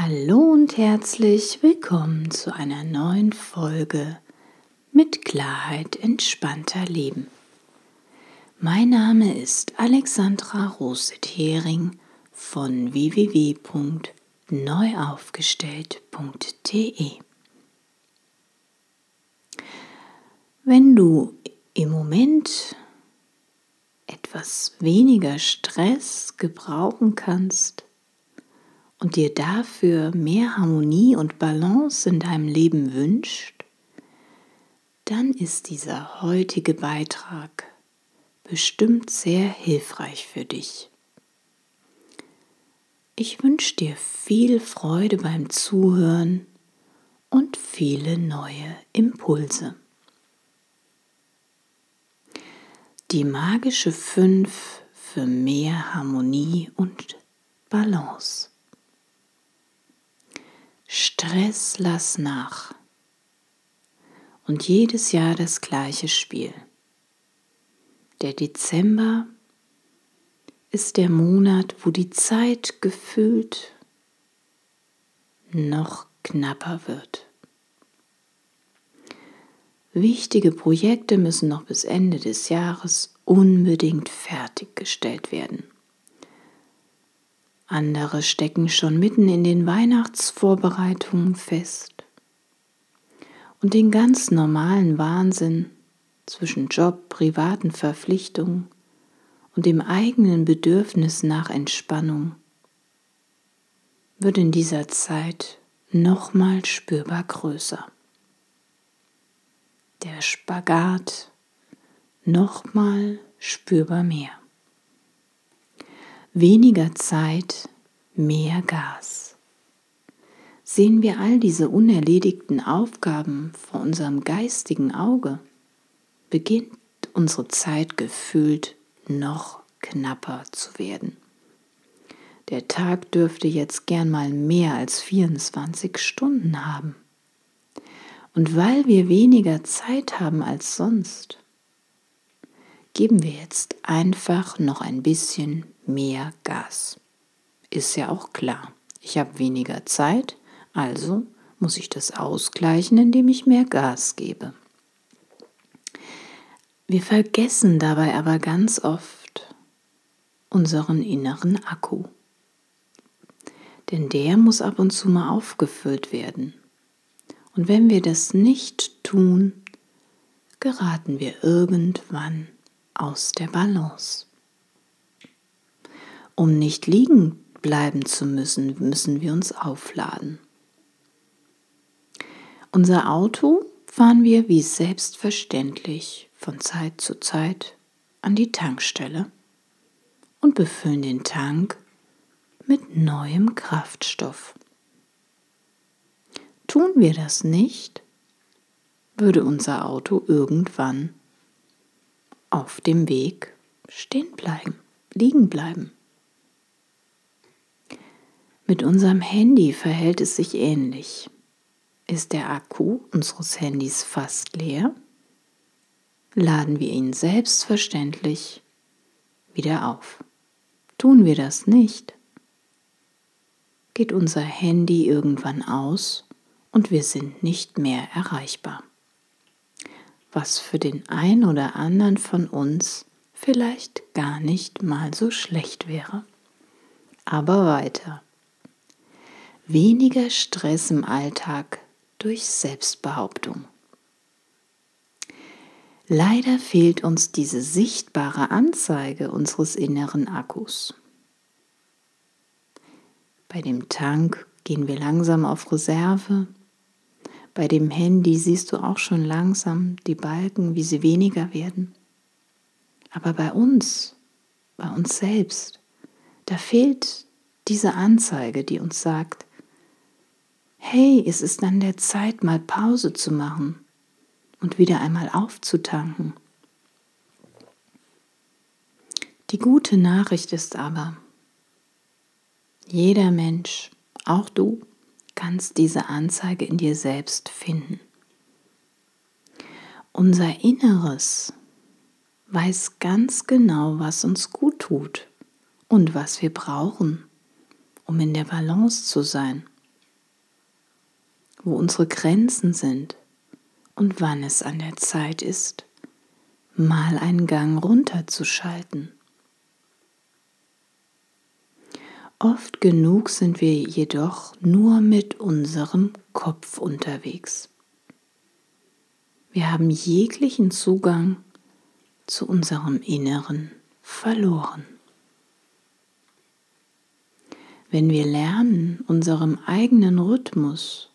Hallo und herzlich willkommen zu einer neuen Folge mit Klarheit entspannter Leben. Mein Name ist Alexandra Roset-Hering von www.neuaufgestellt.de. Wenn du im Moment etwas weniger Stress gebrauchen kannst, und dir dafür mehr Harmonie und Balance in deinem Leben wünscht, dann ist dieser heutige Beitrag bestimmt sehr hilfreich für dich. Ich wünsche dir viel Freude beim Zuhören und viele neue Impulse. Die magische 5 für mehr Harmonie und Balance. Stress lass nach. Und jedes Jahr das gleiche Spiel. Der Dezember ist der Monat, wo die Zeit gefühlt noch knapper wird. Wichtige Projekte müssen noch bis Ende des Jahres unbedingt fertiggestellt werden. Andere stecken schon mitten in den Weihnachtsvorbereitungen fest. Und den ganz normalen Wahnsinn zwischen Job, privaten Verpflichtungen und dem eigenen Bedürfnis nach Entspannung wird in dieser Zeit nochmal spürbar größer. Der Spagat nochmal spürbar mehr. Weniger Zeit, mehr Gas. Sehen wir all diese unerledigten Aufgaben vor unserem geistigen Auge, beginnt unsere Zeit gefühlt noch knapper zu werden. Der Tag dürfte jetzt gern mal mehr als 24 Stunden haben. Und weil wir weniger Zeit haben als sonst, geben wir jetzt einfach noch ein bisschen mehr Gas. Ist ja auch klar. Ich habe weniger Zeit, also muss ich das ausgleichen, indem ich mehr Gas gebe. Wir vergessen dabei aber ganz oft unseren inneren Akku. Denn der muss ab und zu mal aufgefüllt werden. Und wenn wir das nicht tun, geraten wir irgendwann aus der Balance. Um nicht liegen bleiben zu müssen, müssen wir uns aufladen. Unser Auto fahren wir wie selbstverständlich von Zeit zu Zeit an die Tankstelle und befüllen den Tank mit neuem Kraftstoff. Tun wir das nicht, würde unser Auto irgendwann auf dem Weg stehen bleiben, liegen bleiben. Mit unserem Handy verhält es sich ähnlich. Ist der Akku unseres Handys fast leer, laden wir ihn selbstverständlich wieder auf. Tun wir das nicht, geht unser Handy irgendwann aus und wir sind nicht mehr erreichbar was für den ein oder anderen von uns vielleicht gar nicht mal so schlecht wäre. Aber weiter. Weniger Stress im Alltag durch Selbstbehauptung. Leider fehlt uns diese sichtbare Anzeige unseres inneren Akkus. Bei dem Tank gehen wir langsam auf Reserve bei dem Handy siehst du auch schon langsam die Balken, wie sie weniger werden. Aber bei uns, bei uns selbst, da fehlt diese Anzeige, die uns sagt, hey, es ist an der Zeit, mal Pause zu machen und wieder einmal aufzutanken. Die gute Nachricht ist aber, jeder Mensch, auch du, kannst diese Anzeige in dir selbst finden. Unser Inneres weiß ganz genau, was uns gut tut und was wir brauchen, um in der Balance zu sein. Wo unsere Grenzen sind und wann es an der Zeit ist, mal einen Gang runterzuschalten. Oft genug sind wir jedoch nur mit unserem Kopf unterwegs. Wir haben jeglichen Zugang zu unserem Inneren verloren. Wenn wir lernen, unserem eigenen Rhythmus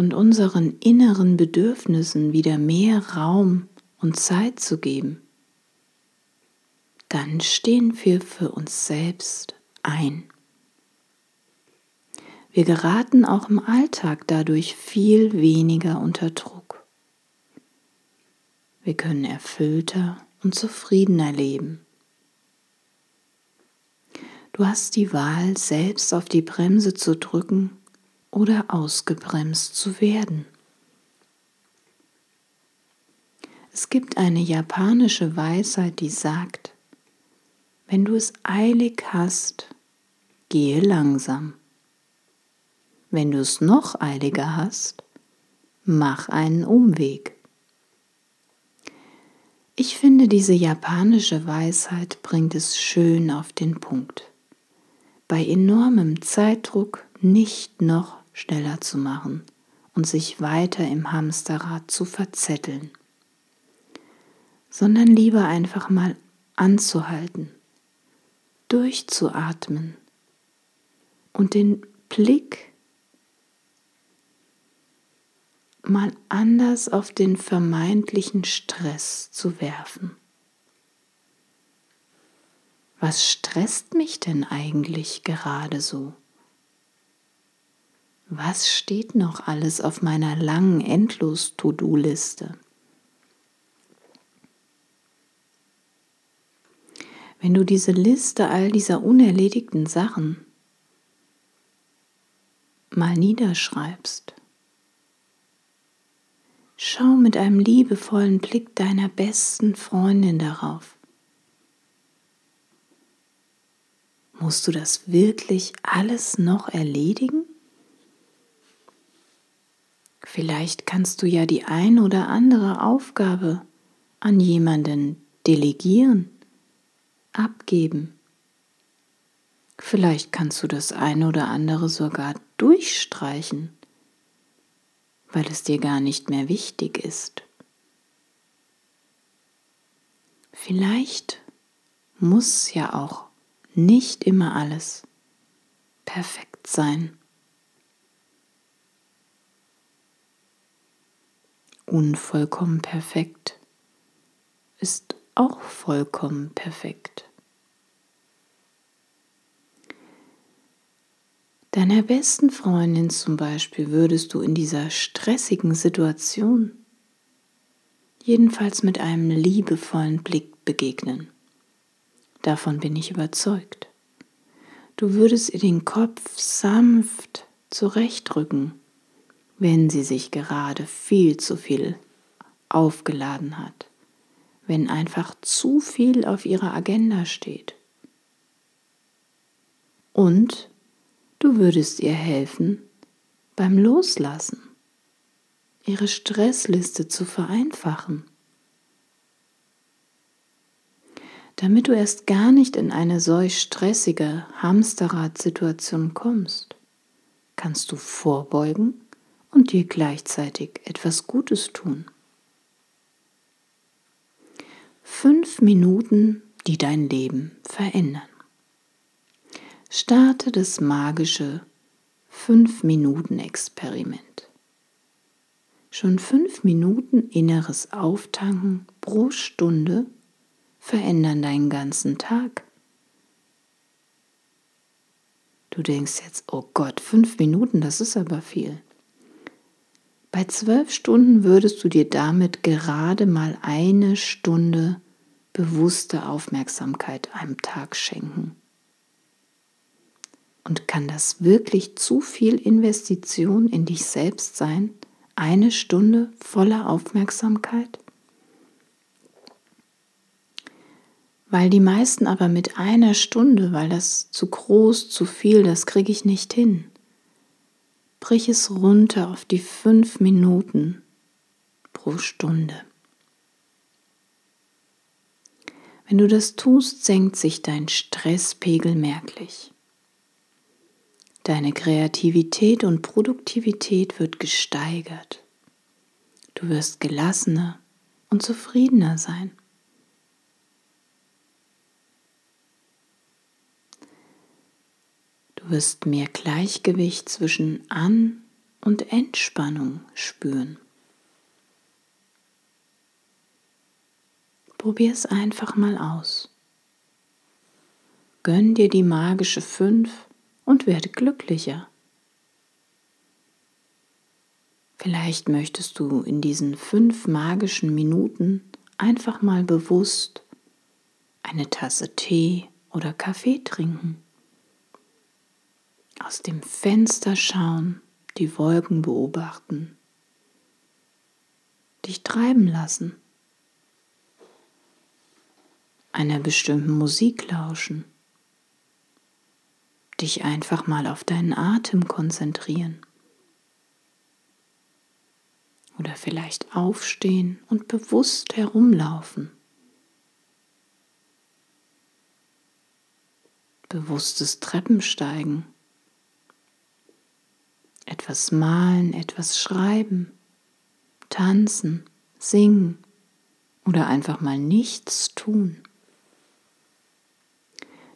und unseren inneren Bedürfnissen wieder mehr Raum und Zeit zu geben, dann stehen wir für uns selbst ein. Wir geraten auch im Alltag dadurch viel weniger unter Druck. Wir können erfüllter und zufriedener leben. Du hast die Wahl, selbst auf die Bremse zu drücken oder ausgebremst zu werden. Es gibt eine japanische Weisheit, die sagt, wenn du es eilig hast, gehe langsam. Wenn du es noch eiliger hast, mach einen Umweg. Ich finde, diese japanische Weisheit bringt es schön auf den Punkt. Bei enormem Zeitdruck nicht noch schneller zu machen und sich weiter im Hamsterrad zu verzetteln, sondern lieber einfach mal anzuhalten, durchzuatmen und den Blick mal anders auf den vermeintlichen Stress zu werfen. Was stresst mich denn eigentlich gerade so? Was steht noch alles auf meiner langen Endlos-To-Do-Liste? Wenn du diese Liste all dieser unerledigten Sachen mal niederschreibst, schau mit einem liebevollen Blick deiner besten Freundin darauf. Musst du das wirklich alles noch erledigen? Vielleicht kannst du ja die ein oder andere Aufgabe an jemanden delegieren, abgeben. Vielleicht kannst du das eine oder andere sogar durchstreichen, weil es dir gar nicht mehr wichtig ist. Vielleicht muss ja auch nicht immer alles perfekt sein. Unvollkommen perfekt ist auch vollkommen perfekt. Deiner besten Freundin zum Beispiel würdest du in dieser stressigen Situation jedenfalls mit einem liebevollen Blick begegnen. Davon bin ich überzeugt. Du würdest ihr den Kopf sanft zurechtrücken wenn sie sich gerade viel zu viel aufgeladen hat, wenn einfach zu viel auf ihrer Agenda steht. Und du würdest ihr helfen beim Loslassen, ihre Stressliste zu vereinfachen, damit du erst gar nicht in eine solch stressige Hamsterrad-Situation kommst, kannst du vorbeugen und dir gleichzeitig etwas Gutes tun. Fünf Minuten, die dein Leben verändern. Starte das magische 5-Minuten-Experiment. Schon fünf Minuten inneres Auftanken pro Stunde verändern deinen ganzen Tag. Du denkst jetzt, oh Gott, fünf Minuten, das ist aber viel. Bei zwölf Stunden würdest du dir damit gerade mal eine Stunde bewusste Aufmerksamkeit einem Tag schenken. Und kann das wirklich zu viel Investition in dich selbst sein? Eine Stunde voller Aufmerksamkeit? Weil die meisten aber mit einer Stunde, weil das zu groß, zu viel, das kriege ich nicht hin brich es runter auf die fünf Minuten pro Stunde. Wenn du das tust, senkt sich dein Stresspegel merklich. Deine Kreativität und Produktivität wird gesteigert. Du wirst gelassener und zufriedener sein. Wirst mehr Gleichgewicht zwischen An- und Entspannung spüren. Probier es einfach mal aus. Gönn dir die magische Fünf und werde glücklicher. Vielleicht möchtest du in diesen fünf magischen Minuten einfach mal bewusst eine Tasse Tee oder Kaffee trinken, aus dem Fenster schauen, die Wolken beobachten, dich treiben lassen einer bestimmten Musik lauschen, dich einfach mal auf deinen Atem konzentrieren oder vielleicht aufstehen und bewusst herumlaufen. Bewusstes Treppensteigen, etwas malen, etwas schreiben, tanzen, singen oder einfach mal nichts tun.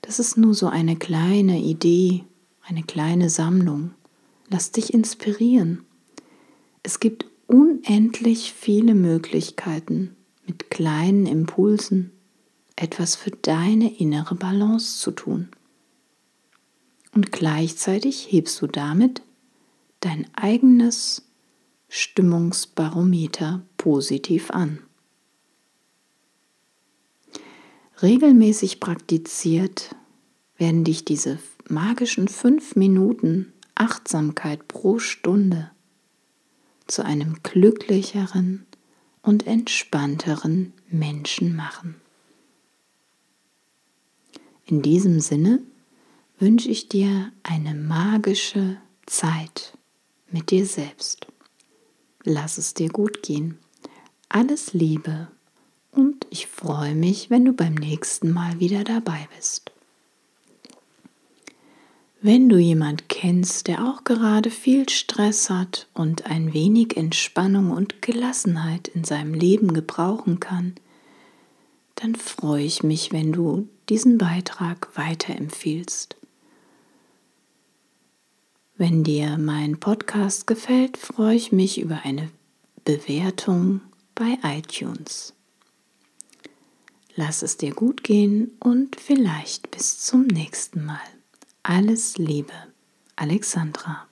Das ist nur so eine kleine Idee, eine kleine Sammlung. Lass dich inspirieren. Es gibt unendlich viele Möglichkeiten, mit kleinen Impulsen etwas für deine innere Balance zu tun. Und gleichzeitig hebst du damit dein eigenes Stimmungsbarometer positiv an. regelmäßig praktiziert, werden dich diese magischen fünf Minuten Achtsamkeit pro Stunde zu einem glücklicheren und entspannteren Menschen machen. In diesem Sinne wünsche ich dir eine magische Zeit mit dir selbst. Lass es dir gut gehen. Alles Liebe und ich freue mich, wenn du beim nächsten Mal wieder dabei bist. Wenn du jemand kennst, der auch gerade viel Stress hat und ein wenig Entspannung und Gelassenheit in seinem Leben gebrauchen kann, dann freue ich mich, wenn du diesen Beitrag weiterempfiehlst. Wenn dir mein Podcast gefällt, freue ich mich über eine Bewertung bei iTunes. Lass es dir gut gehen und vielleicht bis zum nächsten Mal. Alles Liebe, Alexandra.